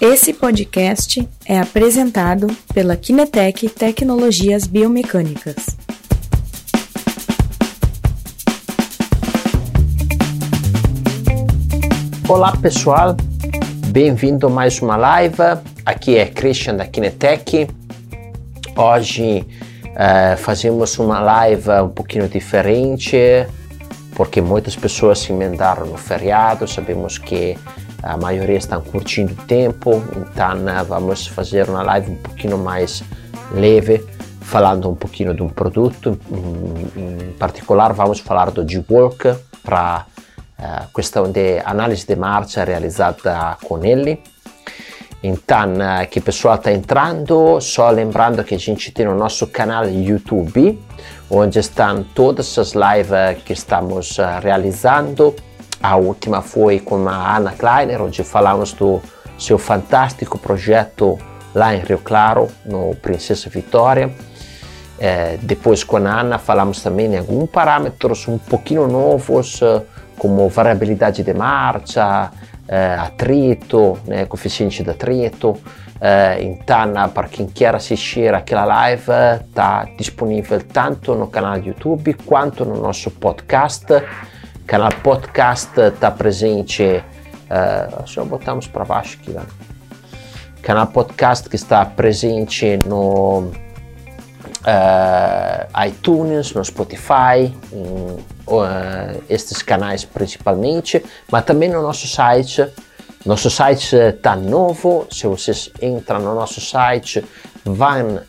Esse podcast é apresentado pela Kinetec Tecnologias Biomecânicas. Olá pessoal, bem-vindo a mais uma live. Aqui é Christian da Kinetec. Hoje uh, fazemos uma live um pouquinho diferente porque muitas pessoas se emendaram no feriado. Sabemos que a maioria estão curtindo o tempo, então vamos fazer uma live um pouquinho mais leve, falando um pouquinho de um produto, em particular vamos falar do G-Work para a eh, questão de análise de marcha realizada com ele. Então, uh, que pessoal está entrando, só lembrando que a gente tem o nosso canal YouTube, onde estão todas as lives que estamos uh, realizando a última foi com a Ana Kleiner, onde falamos do seu fantástico projeto lá em Rio Claro, no Princesa Vitória. É, depois com a Ana falamos também de alguns parâmetros um pouquinho novos, como variabilidade de marcha, é, atrito, né, coeficiente de atrito. É, então, para quem quer assistir aquela live, está disponível tanto no canal YouTube quanto no nosso podcast canal podcast está presente, uh, só botamos para baixo aqui, né? canal podcast que está presente no uh, iTunes, no Spotify, em uh, estes canais principalmente, mas também no nosso site. Nosso site está novo, se vocês entram no nosso site, vão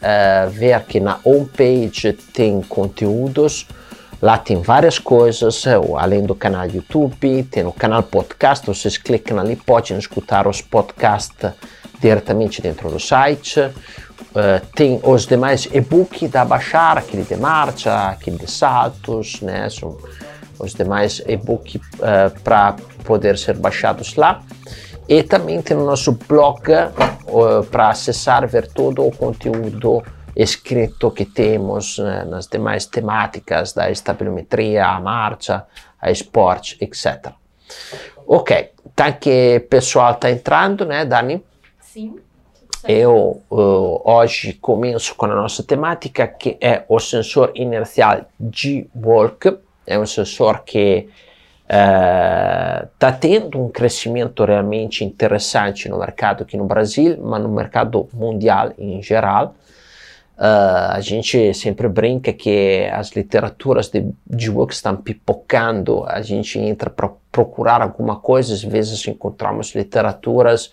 ver que na homepage tem conteúdos Lá tem várias coisas, eh, além do canal YouTube, tem o canal podcast, vocês clicam ali, podem escutar os podcasts diretamente dentro do site. Uh, tem os demais e-books da baixar, aquele de marcha, aquele de saltos, né? São os demais e-books uh, eh, para poder ser baixados lá. E também tem o nosso blog uh, para acessar, ver todo o conteúdo escrito que temos né, nas demais temáticas da estabilometria, a marcha, a esporte, etc. Ok, tá que pessoal está entrando, né, Dani? Sim. Eu uh, hoje começo com a nossa temática que é o sensor inercial G-Walk. É um sensor que está uh, tendo um crescimento realmente interessante no mercado aqui no Brasil, mas no mercado mundial em geral. Uh, a gente sempre brinca que as literaturas de, de estão pipocando, a gente entra para procurar alguma coisa, às vezes encontramos literaturas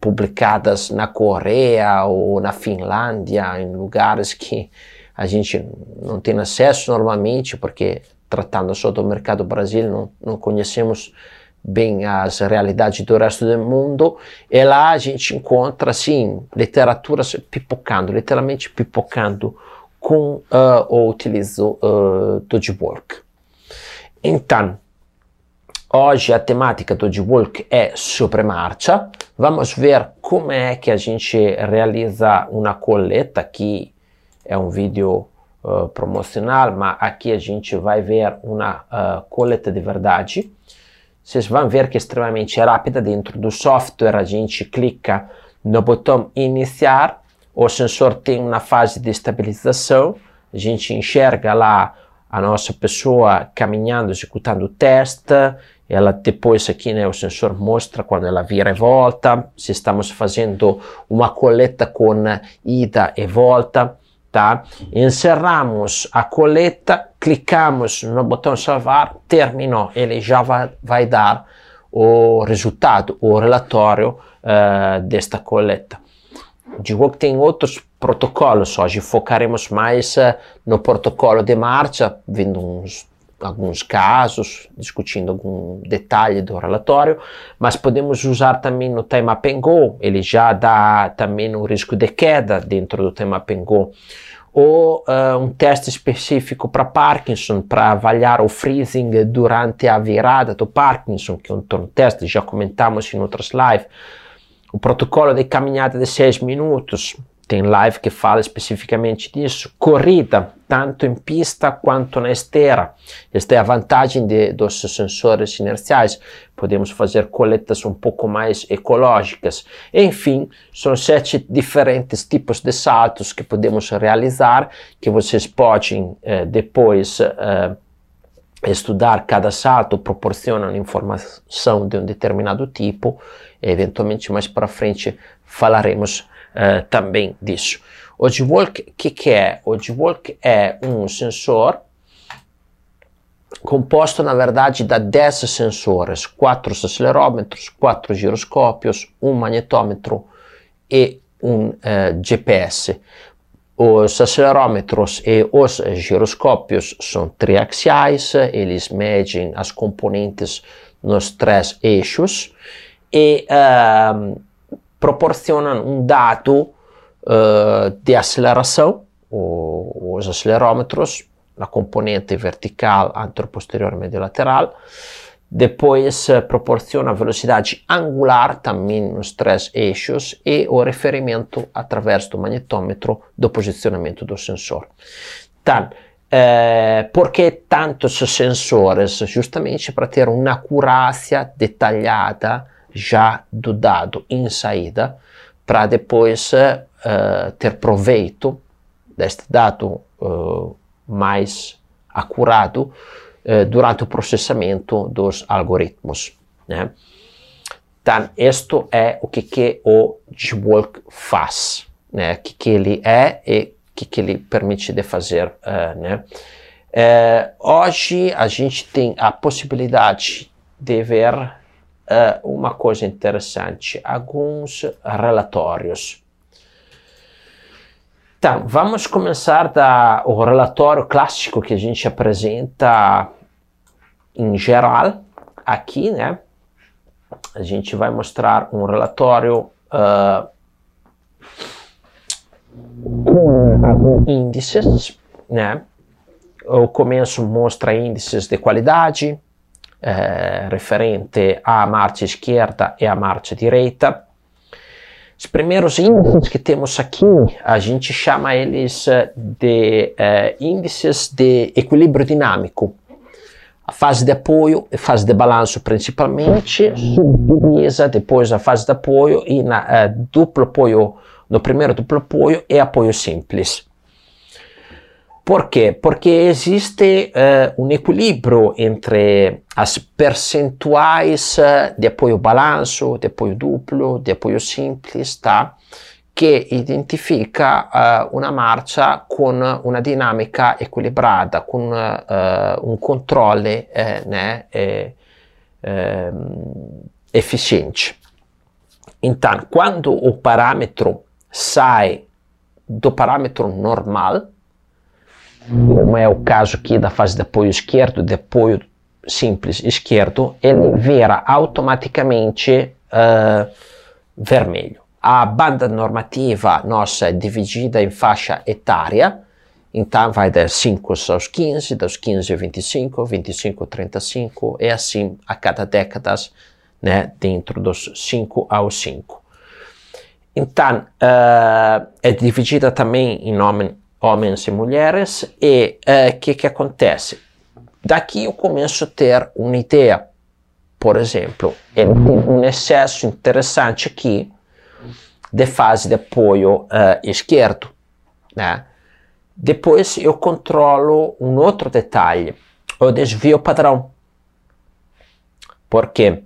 publicadas na Coreia ou na Finlândia, em lugares que a gente não tem acesso normalmente, porque tratando só do mercado Brasil, não, não conhecemos bem as realidades do resto do mundo, e lá a gente encontra, assim, literaturas pipocando, literalmente pipocando com uh, o utilizo uh, do G-Work. Então, hoje a temática do G-Work é sobre marcha. Vamos ver como é que a gente realiza uma coleta, aqui é um vídeo uh, promocional, mas aqui a gente vai ver uma coleta de verdade vocês vão ver que é extremamente rápida. Dentro do software, a gente clica no botão iniciar, o sensor tem uma fase de estabilização, a gente enxerga lá a nossa pessoa caminhando, executando o teste, ela depois aqui né, o sensor mostra quando ela vira e volta, se estamos fazendo uma coleta com ida e volta, tá? Encerramos a coleta, clicamos no botão salvar, terminou, ele já vai, vai dar o resultado, o relatório uh, desta coleta. Digo que tem outros protocolos, hoje focaremos mais uh, no protocolo de marcha, vendo uns alguns casos, discutindo algum detalhe do relatório, mas podemos usar também no tema Pengo, ele já dá também o risco de queda dentro do tema Pengo, ou uh, um teste específico para Parkinson, para avaliar o freezing durante a virada do Parkinson, que é um teste, já comentamos em outras lives, o protocolo de caminhada de 6 minutos, tem live que fala especificamente disso, corrida, tanto em pista quanto na esteira. Esta é a vantagem de, dos sensores inerciais. Podemos fazer coletas um pouco mais ecológicas. Enfim, são sete diferentes tipos de saltos que podemos realizar, que vocês podem eh, depois eh, estudar cada salto proporciona informação de um determinado tipo, e eventualmente mais para frente falaremos uh, também disso. O G-Walk, o que, que é? O G-Walk é um sensor composto, na verdade, da 10 sensores, 4 acelerômetros, 4 giroscópios, um magnetômetro e um uh, eh, GPS. Os acelerômetros e os giroscópios são triaxiais, eles medem as componentes nos três eixos e uh, proporcionam um dado uh, de aceleração, o, os acelerômetros, na componente vertical, anteroposterior e medio lateral, depois uh, proporciona a velocidade angular também nos três eixos e o referimento através do magnetômetro do posicionamento do sensor. Então, eh, que tantos sensores? Justamente para ter uma acurácia detalhada já do dado em saída, para depois uh, ter proveito deste dado uh, mais acurado uh, durante o processamento dos algoritmos. Né? Então, isto é o que, que o GWalk faz, né? o que, que ele é e o que, que ele permite de fazer. né? hoje a gente tem a possibilidade de ver uh, uma coisa interessante, alguns relatórios. Então, vamos começar da o relatório clássico que a gente apresenta em geral aqui, né? A gente vai mostrar um relatório uh, com índices, né? O começo mostra índices de qualidade, eh, referente à marcha esquerda e à marcha direita. Os primeiros índices que temos aqui, a gente chama eles eh, de eh, índices de equilíbrio dinâmico. A fase de apoio e fase de balanço principalmente, subdivisa depois a fase de apoio e na eh, duplo apoio, no primeiro duplo apoio e apoio simples. Por quê? Porque existe uh, um equilíbrio entre as percentuais uh, de apoio balanço, de apoio duplo, de apoio simples, tá? que identifica uh, uma marcia com uma dinâmica equilibrada, com um controle né, efficiente. Então, quando o parâmetro sai do parâmetro normal, como é o caso aqui da fase de apoio esquerdo, de apoio simples esquerdo, ele vira automaticamente uh, vermelho. A banda normativa nossa é dividida em faixa etária, então vai das 5 aos 15, dos 15 a 25, 25 a 35, e assim a cada década, né, dentro dos 5 aos 5. Então, uh, é dividida também em nome homens e mulheres, e o uh, que, que acontece? Daqui eu começo a ter uma ideia. Por exemplo, tem um excesso interessante aqui de fase de apoio uh, esquerdo. Né? Depois eu controlo um outro detalhe, o desvio padrão. Por quê?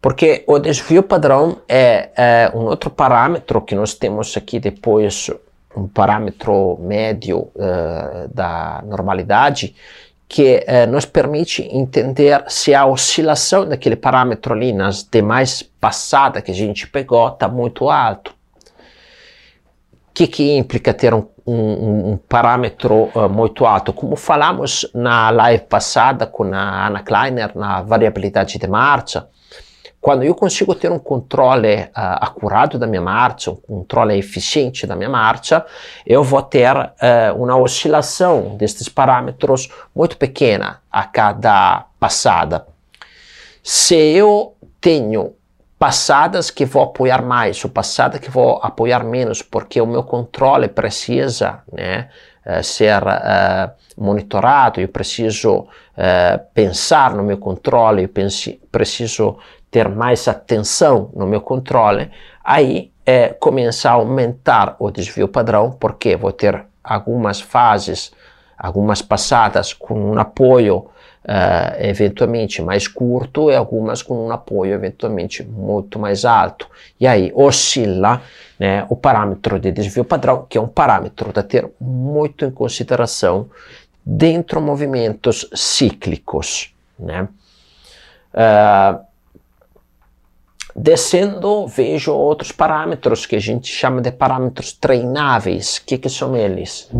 Porque o desvio padrão é, é um outro parâmetro que nós temos aqui depois um parâmetro médio uh, da normalidade que uh, nos permite entender se a oscilação daquele parâmetro ali nas demais passadas que a gente pegou está muito alto. O que, que implica ter um, um, um parâmetro uh, muito alto? Como falamos na live passada com a Ana Kleiner na variabilidade de marcha, quando eu consigo ter um controle uh, acurado da minha marcha, um controle eficiente da minha marcha, eu vou ter uh, uma oscilação destes parâmetros muito pequena a cada passada. Se eu tenho passadas que vou apoiar mais ou passadas que vou apoiar menos, porque o meu controle precisa né, uh, ser uh, monitorado, eu preciso pensar no meu controle, eu preciso ter mais atenção no meu controle, aí começa a aumentar o desvio padrão, porque vou ter algumas fases, algumas passadas com um apoio uh, eventualmente mais curto e algumas com um apoio eventualmente muito mais alto. E aí oscila né, o parâmetro de desvio padrão, que é um parâmetro a ter muito em consideração dentro movimentos cíclicos. Né? Uh, descendo, vejo outros parâmetros que a gente chama de parâmetros treináveis. O que, que são eles?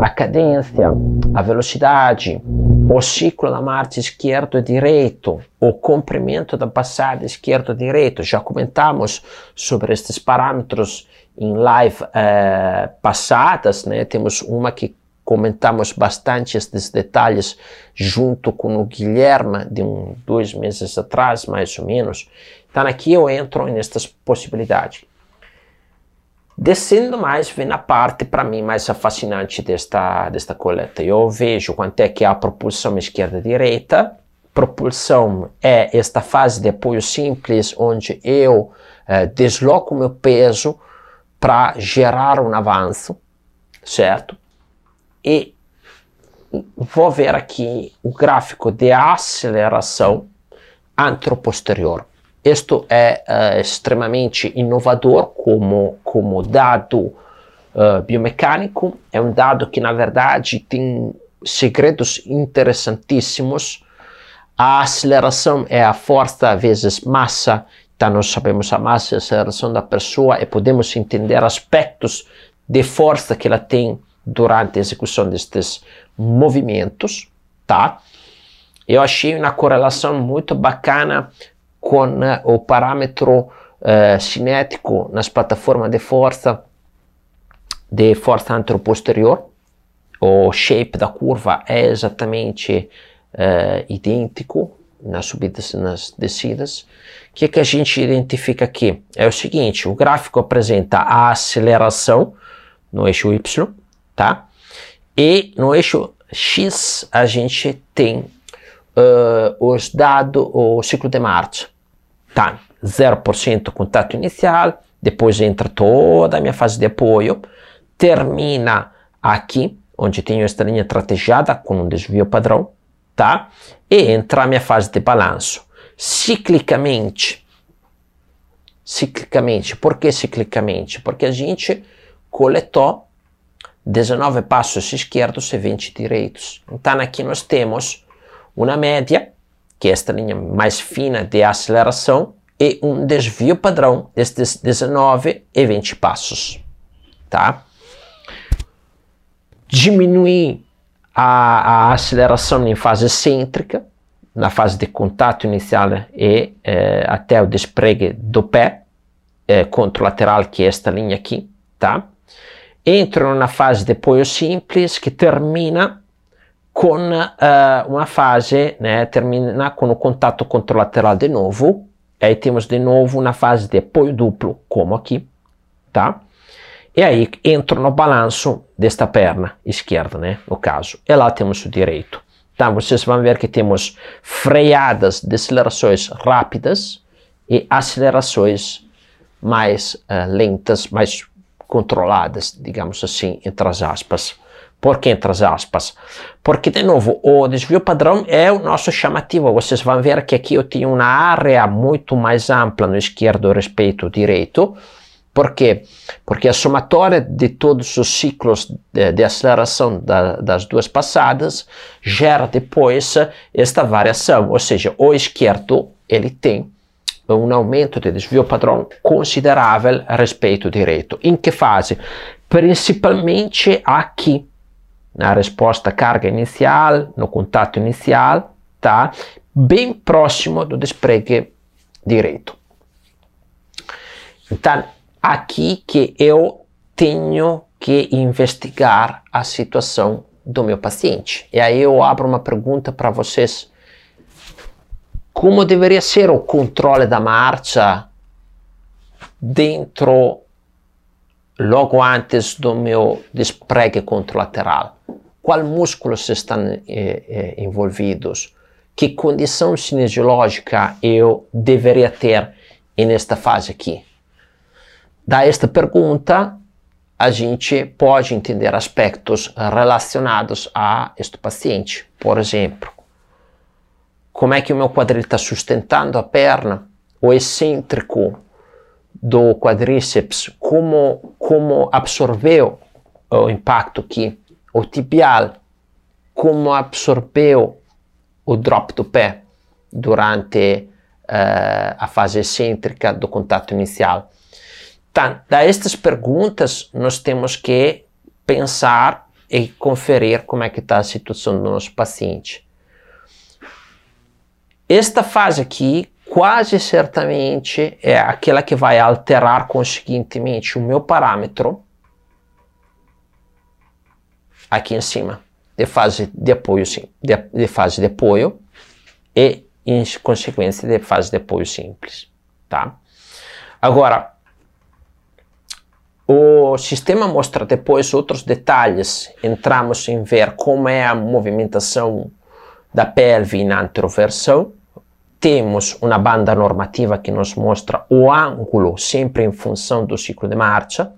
A cadência, a velocidade, o ciclo da marcha esquerdo e direito, o comprimento da passada esquerdo e direito. Já comentamos sobre estes parâmetros em live eh, passadas, né? Temos uma que comentamos bastante estes detalhes junto com o Guilherme de um, dois meses atrás, mais ou menos. Então aqui eu entro nestas possibilidades. Descendo mais, vem a parte para mim mais fascinante desta, desta coleta. Eu vejo quanto é que é a propulsão esquerda-direita. Propulsão é esta fase de apoio simples, onde eu eh, desloco meu peso para gerar um avanço, certo? E vou ver aqui o gráfico de aceleração anteroposterior. Isto é uh, extremamente inovador como, como dado uh, biomecânico. É um dado que, na verdade, tem segredos interessantíssimos. A aceleração é a força vezes massa. Então, nós sabemos a massa e a aceleração da pessoa e podemos entender aspectos de força que ela tem durante a execução destes movimentos, tá? Eu achei uma correlação muito bacana com uh, o parâmetro uh, cinético nas plataformas de força de força anteroposterior. O shape da curva é exatamente uh, idêntico nas subidas e nas descidas. O que, é que a gente identifica aqui? É o seguinte: o gráfico apresenta a aceleração no eixo Y, tá? E no eixo X a gente tem os dados, o ciclo de marcha. Tá, 0% contato inicial, depois entra toda a minha fase de apoio, termina aqui, onde tenho esta linha tratejada com um desvio padrão, tá? E entra a minha fase de balanço. Ciclicamente, ciclicamente, por que ciclicamente? Porque a gente coletou 19 passos esquerdos e 20 direitos. Então aqui nós temos uma média, que é esta linha mais fina de aceleração, e um desvio padrão destes 19 e 20 passos. Tá? Diminuir a, a aceleração em fase cêntrica, na fase de contato inicial e eh, até o despregue do pé eh, contralateral, que é esta linha aqui, tá? Entro na fase de apoio simples que termina com uh, uma fase, né, termina com o contato contralateral de novo, aí temos de novo uma fase de apoio duplo, como aqui, tá? E aí entro no balanço desta perna esquerda, né, no caso, e lá temos o direito. Então vocês vão ver que temos freadas, decelerações rápidas e acelerações mais uh, lentas, mais controladas, digamos assim, entre as aspas. Por que entre as aspas? Porque, de novo, o desvio padrão é o nosso chamativo. Vocês vão ver que aqui eu tenho uma área muito mais ampla no esquerdo respeito ao direito. Por quê? Porque a somatória de todos os ciclos de, de aceleração da, das duas passadas gera depois esta variação. Ou seja, o esquerdo ele tem um aumento de desvio padrão considerável respeito ao direito. Em que fase? Principalmente aqui na resposta carga inicial, no contato inicial, tá? Bem próximo do despregue direito. Então, aqui que eu tenho que investigar a situação do meu paciente. E aí eu abro uma pergunta para vocês. Como deveria ser o controle da marcha dentro logo antes do meu despregue contralateral. Qual músculos estão eh, eh, envolvidos? Que condição cinesiológica eu deveria ter nesta fase aqui? Da esta pergunta, a gente pode entender aspectos relacionados a este paciente. Por exemplo, como é que o meu quadril está sustentando a perna, o excêntrico do quadríceps, como, como absorveu o impacto aqui, o tibial, como absorveu o drop do pé durante uh, a fase excêntrica do contato inicial. Então, estas perguntas, nós temos que pensar e conferir como é que está a situação do nosso paciente. Esta fase aqui, quase certamente, é aquela que vai alterar conseguintemente o meu parâmetro aqui em cima, de fase de apoio, sim, de, de fase de apoio e, em consequência, de fase de apoio simples, tá? Agora, o sistema mostra depois outros detalhes. Entramos em ver como é a movimentação da pelve na anteroversão, temos uma banda normativa que nos mostra o ângulo sempre em função do ciclo de marcha.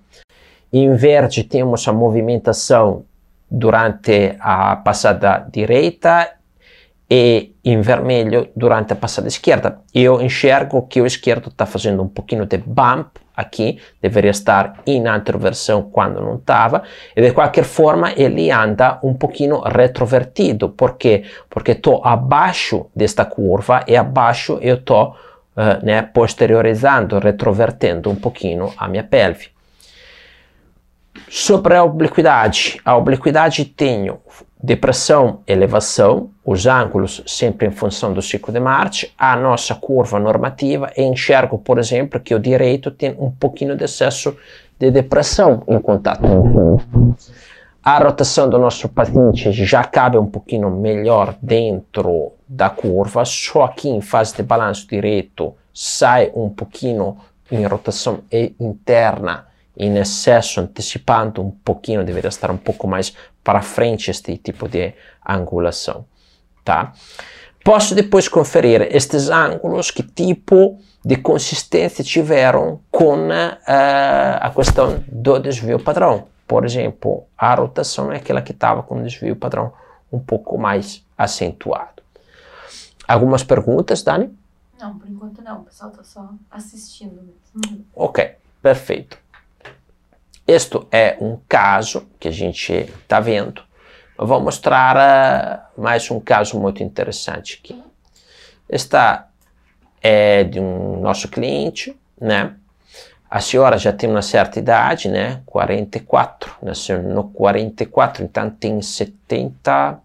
Em verde temos a movimentação durante a passada direita e em vermelho durante a passada esquerda. Eu enxergo que o esquerdo está fazendo um pouquinho de bump aqui, deveria estar em anteroversão quando não estava, e de qualquer forma ele anda um pouquinho retrovertido, por quê? Porque estou abaixo desta curva e abaixo eu estou uh, né, posteriorizando, retrovertendo um pouquinho a minha pelve. Sobre a obliquidade, a obliquidade tenho depressão, elevação, os ângulos sempre em função do ciclo de marcha, a nossa curva normativa e enxergo, por exemplo, que o direito tem um pouquinho de excesso de depressão em contato. A rotação do nosso paciente já cabe um pouquinho melhor dentro da curva, só aqui em fase de balanço direito sai um pouquinho em rotação interna em excesso, antecipando um pouquinho, deveria estar um pouco mais para frente este tipo de angulação, tá? Posso depois conferir estes ângulos, que tipo de consistência tiveram com uh, a questão do desvio padrão. Por exemplo, a rotação é aquela que estava com desvio padrão um pouco mais acentuado. Algumas perguntas, Dani? Não, por enquanto não. O pessoal está só assistindo. Ok, perfeito. Este é um caso que a gente está vendo. Eu vou mostrar uh, mais um caso muito interessante aqui. Esta é de um nosso cliente, né? A senhora já tem uma certa idade, né? 44, nasceu no 44, então tem 70,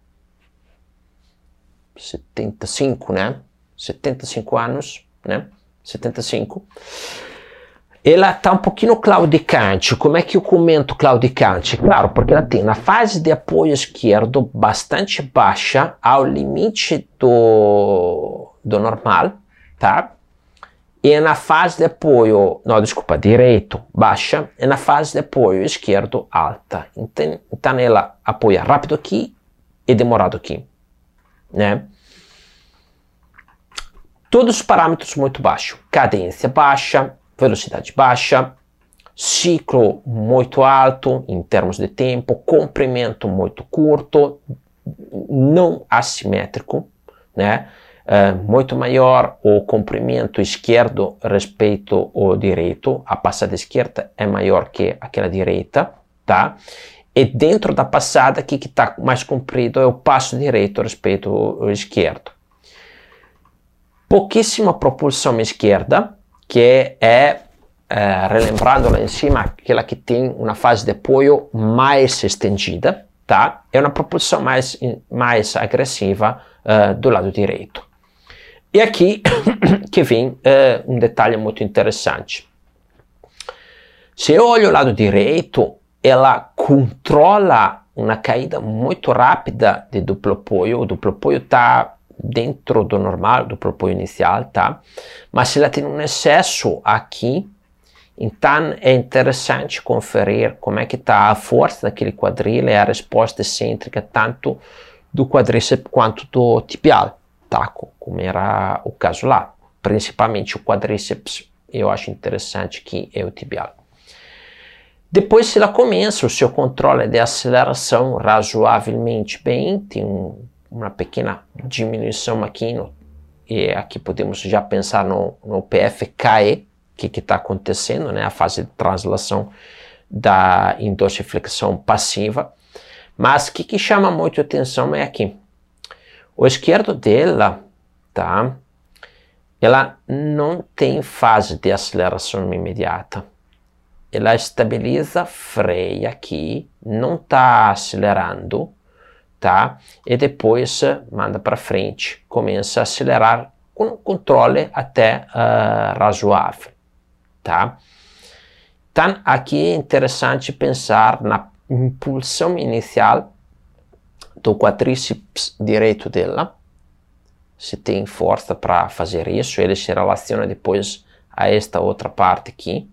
75, né? 75 anos, né? 75 ela está um pouquinho claudicante. Como é que eu comento claudicante? Claro, porque ela tem na fase de apoio esquerdo bastante baixa, ao limite do, do normal, tá? E na fase de apoio, não, desculpa, direito, baixa, e na fase de apoio esquerdo, alta. Então, então ela apoia rápido aqui e demorado aqui, né? Todos os parâmetros muito baixos. Cadência baixa, velocidade baixa, ciclo muito alto em termos de tempo, comprimento muito curto, não assimétrico, né? Uh, muito maior o comprimento esquerdo respeito ao direito, a passada esquerda é maior que aquela direita, tá? E dentro da passada, o que está mais comprido é o passo direito respeito ao esquerdo. Pouquíssima propulsão esquerda, que é, é relembrando cima, aquela que tem uma fase de apoio mais estendida, tá? É uma propulsão mais, mais agressiva uh, do lado direito. E aqui que vem uh, um detalhe muito interessante. Se eu olho o lado direito, ela controla uma caída muito rápida de duplo apoio. O duplo apoio está dentro do normal, do propósito inicial, tá? Mas se ela tem um excesso aqui, Então é interessante conferir como é que está a força daquele quadril e a resposta excêntrica tanto do quadríceps quanto do tibial, tá? como era o caso lá. Principalmente o quadríceps, eu acho interessante que é o tibial. Depois, ela começa o seu controle de aceleração razoavelmente bem, tem um, uma pequena diminuição aqui, no, e aqui podemos já pensar no, no PFKE, o que está acontecendo, né? a fase de translação da indorsiflexão passiva. Mas o que, que chama muito atenção é aqui. O esquerdo dela, tá? Ela não tem fase de aceleração imediata ela estabiliza, freia aqui, não está acelerando, tá? E depois manda para frente, começa a acelerar com controle até uh, razoável, tá? Então, aqui é interessante pensar na impulsão inicial do quadríceps direito dela, se tem força para fazer isso, ele se relaciona depois a esta outra parte aqui,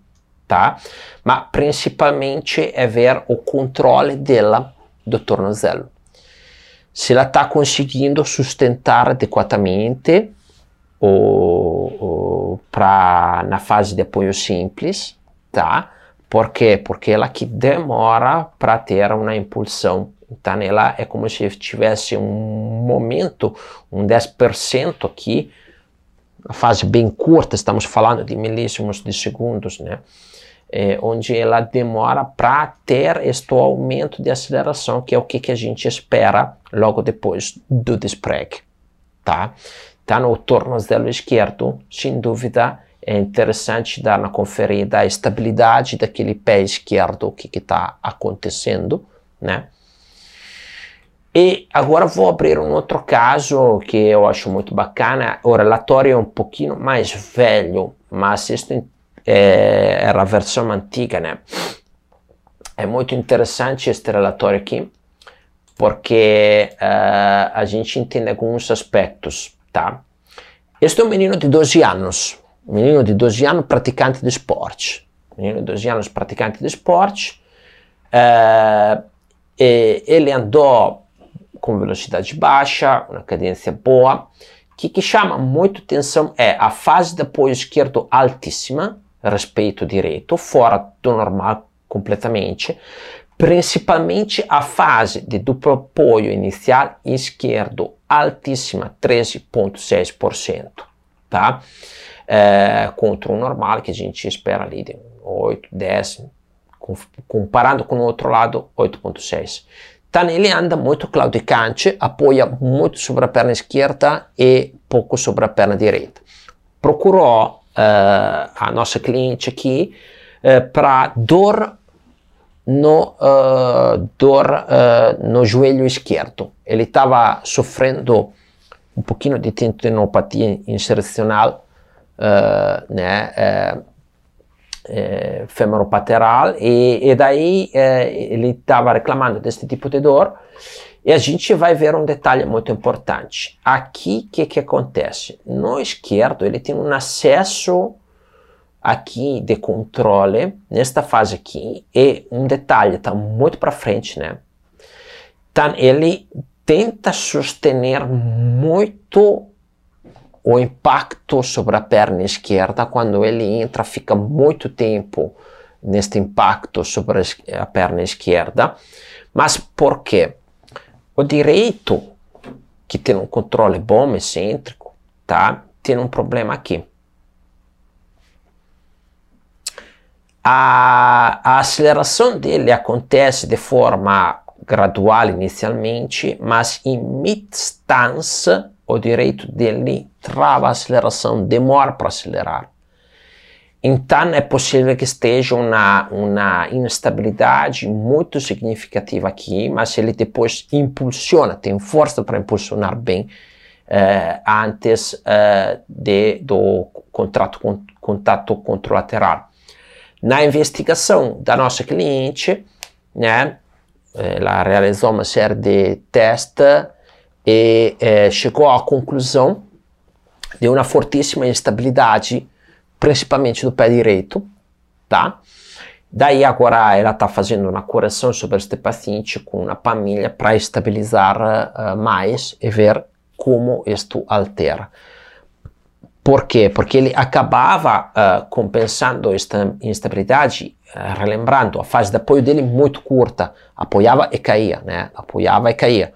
tá? Ma principalmente é ver o controle dela do tornozelo. Se ela está conseguindo sustentar adequadamente pra, na fase de apoio simples, tá? Por quê? Porque ela que demora para ter uma impulsão. Então ela é como se tivesse um momento, um 10% aqui, a fase bem curta, estamos falando de milísimos de segundos, né? É, onde ela demora para ter este aumento de aceleração, que é o que, que a gente espera logo depois do despregue. Tá? Tá no tornozelo esquerdo, sem dúvida, é interessante dar uma conferida a estabilidade daquele pé esquerdo, o que está acontecendo, né? E agora vou abrir um outro caso que eu acho muito bacana. O relatório é um pouquinho mais velho, mas isso é, era a versão antiga, né? É muito interessante este relatório aqui, porque uh, a gente entende alguns aspectos, tá? Este é um menino de 12 anos, menino de 12 anos praticante de esporte, menino de 12 anos praticante de esporte, uh, ele andou com velocidade baixa, uma cadência boa, que, que chama muito atenção é a fase de apoio esquerdo altíssima, respeito direito, fora do normal completamente, principalmente a fase de duplo apoio inicial esquerdo altíssima, 13,6%, tá? É, contra o normal que a gente espera ali de 8, 10, comparando com o outro lado, 8,6. Então ele anda muito claudicante, apoia muito sobre a perna esquerda e pouco sobre a perna direita. Procurou a nossa cliente aqui uh, para dor no, uh, dor no joelho esquerdo. Ele estava sofrendo um pouquinho de tendinopatia insercional, né? Eh, femoropatelar e, e daí eh, ele estava reclamando desse tipo de dor e a gente vai ver um detalhe muito importante. Aqui, o que, que acontece? No esquerdo, ele tem um acesso aqui de controle, nesta fase aqui, e um detalhe, está muito para frente, né? Então, ele tenta sustener muito o impacto sobre a perna esquerda quando ele entra, fica muito tempo neste impacto sobre a perna esquerda. Mas por quê? O direito, que tem um controle bom, excêntrico, tá? tem um problema aqui. A, a aceleração dele acontece de forma gradual inicialmente, mas em mid-stance o direito dele trava a aceleração, demora para acelerar. Então é possível que esteja uma, uma instabilidade muito significativa aqui, mas ele depois impulsiona, tem força para impulsionar bem uh, antes uh, de, do contrato, contato contralateral. Na investigação da nossa cliente, né, ela realizou uma série de testes e eh, chegou à conclusão de uma fortíssima instabilidade principalmente do pé direito, tá? Daí agora ela está fazendo uma correção sobre este paciente com uma família para estabilizar uh, mais e ver como isto altera. Por quê? Porque ele acabava uh, compensando esta instabilidade, uh, relembrando a fase de apoio dele muito curta, apoiava e caía, né? Apoiava e caía.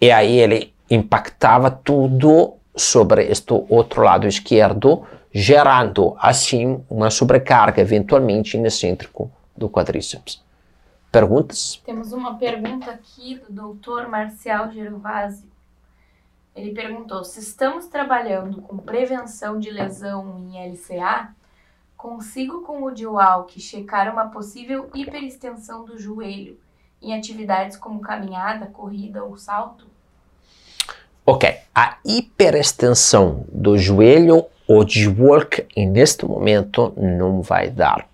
E aí ele impactava tudo sobre este outro lado esquerdo, gerando assim uma sobrecarga eventualmente no excêntrico do quadríceps. Perguntas? Temos uma pergunta aqui do Dr. Marcial Gervásio. Ele perguntou: se estamos trabalhando com prevenção de lesão em LCA, consigo com o DIWALK checar uma possível hiperextensão do joelho em atividades como caminhada, corrida ou salto? Ok, a hiperextensão do joelho o G-Work neste momento não vai dar,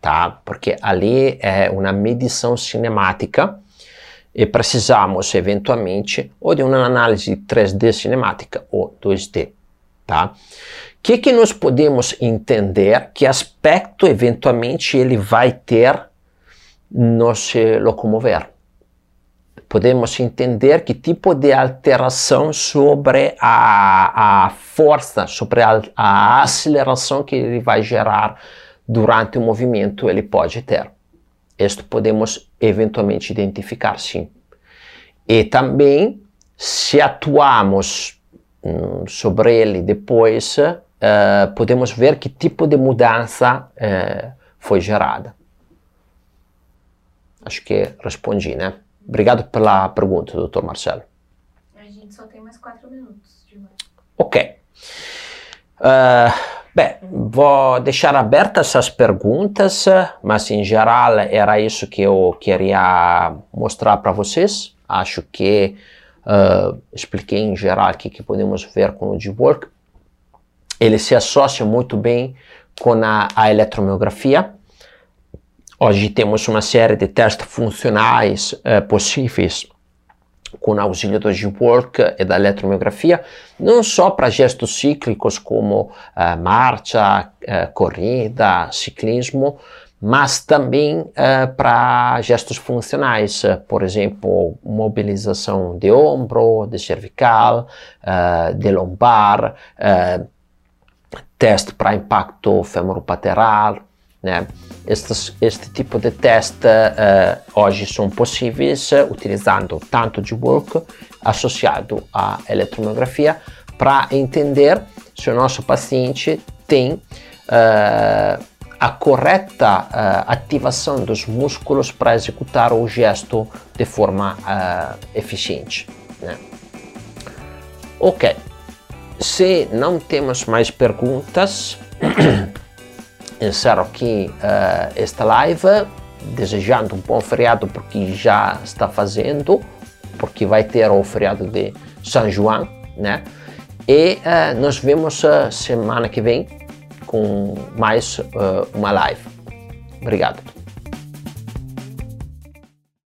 tá? Porque ali é uma medição cinemática e precisamos eventualmente ou de uma análise 3D cinemática ou 2D, tá? Que, que nós podemos entender? Que aspecto eventualmente ele vai ter no se locomover? Podemos entender que tipo de alteração sobre a, a força, sobre a, a aceleração que ele vai gerar durante o movimento ele pode ter. Isto podemos eventualmente identificar, sim. E também, se atuamos hum, sobre ele depois, uh, podemos ver que tipo de mudança uh, foi gerada. Acho que respondi, né? Obrigado pela pergunta, doutor Marcelo. A gente só tem mais quatro minutos. De ok. Uh, bem, vou deixar abertas essas perguntas, mas em geral era isso que eu queria mostrar para vocês. Acho que uh, expliquei em geral o que, que podemos ver com o G-Work. Ele se associa muito bem com a, a eletromiografia Hoje temos uma série de testes funcionais uh, possíveis com auxílio do G-Work e da eletromiografia, não só para gestos cíclicos como uh, marcha, uh, corrida, ciclismo, mas também uh, para gestos funcionais, por exemplo, mobilização de ombro, de cervical, de lombar, teste para impacto femoropateral, né? Estes, este tipo de teste uh, hoje são possíveis uh, utilizando tanto de work associado à eletromiografia para entender se o nosso paciente tem uh, a correta ativação dos músculos para executar o gesto de forma eficiente. Né? Ok, se não temos mais perguntas, encerro aqui uh, esta live, desejando um bom feriado porque já está fazendo, porque vai ter o feriado de São João, né? E uh, nos vemos uh, semana que vem com mais uma live. Obrigado.